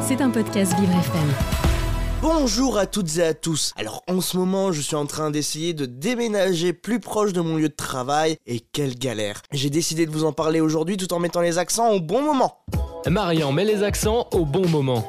C'est un podcast Vivre FM. Bonjour à toutes et à tous. Alors en ce moment, je suis en train d'essayer de déménager plus proche de mon lieu de travail et quelle galère. J'ai décidé de vous en parler aujourd'hui tout en mettant les accents au bon moment. Marian met les accents au bon moment.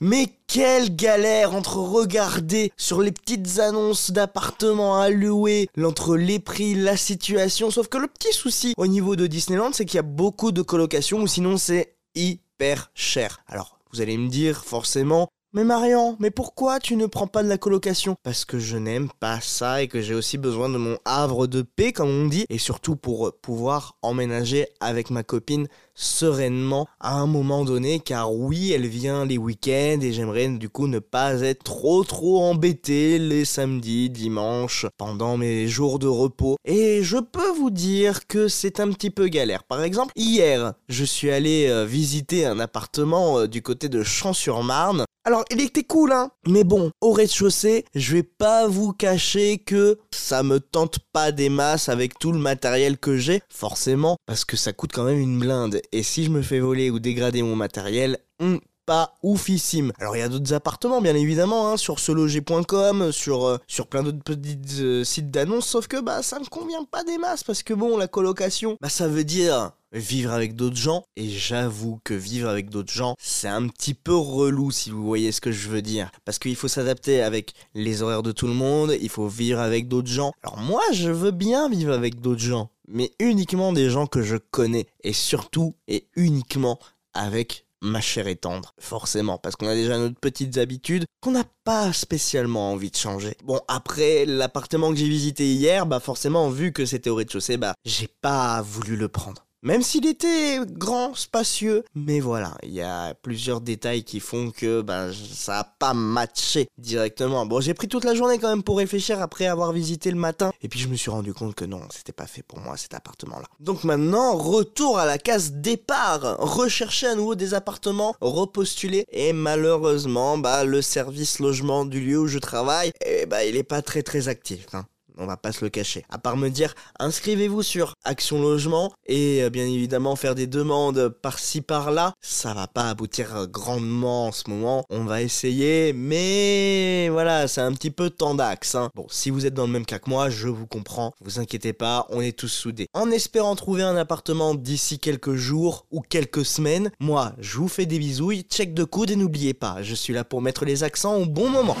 Mais quelle galère entre regarder sur les petites annonces d'appartements à louer, entre les prix, la situation. Sauf que le petit souci au niveau de Disneyland, c'est qu'il y a beaucoup de colocations ou sinon c'est hyper cher. Alors, vous allez me dire forcément, mais Marian, mais pourquoi tu ne prends pas de la colocation? Parce que je n'aime pas ça et que j'ai aussi besoin de mon havre de paix, comme on dit, et surtout pour pouvoir emménager avec ma copine sereinement à un moment donné, car oui, elle vient les week-ends et j'aimerais du coup ne pas être trop trop embêté les samedis, dimanches, pendant mes jours de repos. Et je peux vous dire que c'est un petit peu galère. Par exemple, hier, je suis allé euh, visiter un appartement euh, du côté de Champs-sur-Marne alors, il était cool, hein. Mais bon, au rez-de-chaussée, je vais pas vous cacher que ça me tente pas des masses avec tout le matériel que j'ai, forcément, parce que ça coûte quand même une blinde. Et si je me fais voler ou dégrader mon matériel, hmm, pas oufissime. Alors il y a d'autres appartements bien évidemment hein, sur seloger.com, sur euh, sur plein d'autres petits euh, sites d'annonces sauf que bah ça me convient pas des masses parce que bon la colocation bah ça veut dire vivre avec d'autres gens. Et j'avoue que vivre avec d'autres gens, c'est un petit peu relou si vous voyez ce que je veux dire. Parce qu'il faut s'adapter avec les horaires de tout le monde, il faut vivre avec d'autres gens. Alors moi, je veux bien vivre avec d'autres gens, mais uniquement des gens que je connais. Et surtout et uniquement avec ma chère et tendre, forcément, parce qu'on a déjà nos petites habitudes qu'on n'a pas spécialement envie de changer. Bon, après l'appartement que j'ai visité hier, bah forcément, vu que c'était au rez-de-chaussée, bah j'ai pas voulu le prendre. Même s'il était grand, spacieux, mais voilà, il y a plusieurs détails qui font que ben, ça a pas matché directement. Bon, j'ai pris toute la journée quand même pour réfléchir après avoir visité le matin, et puis je me suis rendu compte que non, c'était pas fait pour moi cet appartement-là. Donc maintenant, retour à la case départ, rechercher à nouveau des appartements, repostuler, et malheureusement, bah le service logement du lieu où je travaille, eh bah il est pas très très actif. Hein on va pas se le cacher. À part me dire, inscrivez-vous sur Action Logement et euh, bien évidemment faire des demandes par-ci par-là, ça va pas aboutir grandement en ce moment. On va essayer, mais voilà, c'est un petit peu tendax. Hein. Bon, si vous êtes dans le même cas que moi, je vous comprends. Vous inquiétez pas, on est tous soudés. En espérant trouver un appartement d'ici quelques jours ou quelques semaines, moi, je vous fais des bisouilles, check de coude et n'oubliez pas, je suis là pour mettre les accents au bon moment.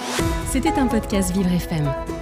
C'était un podcast Vivre FM.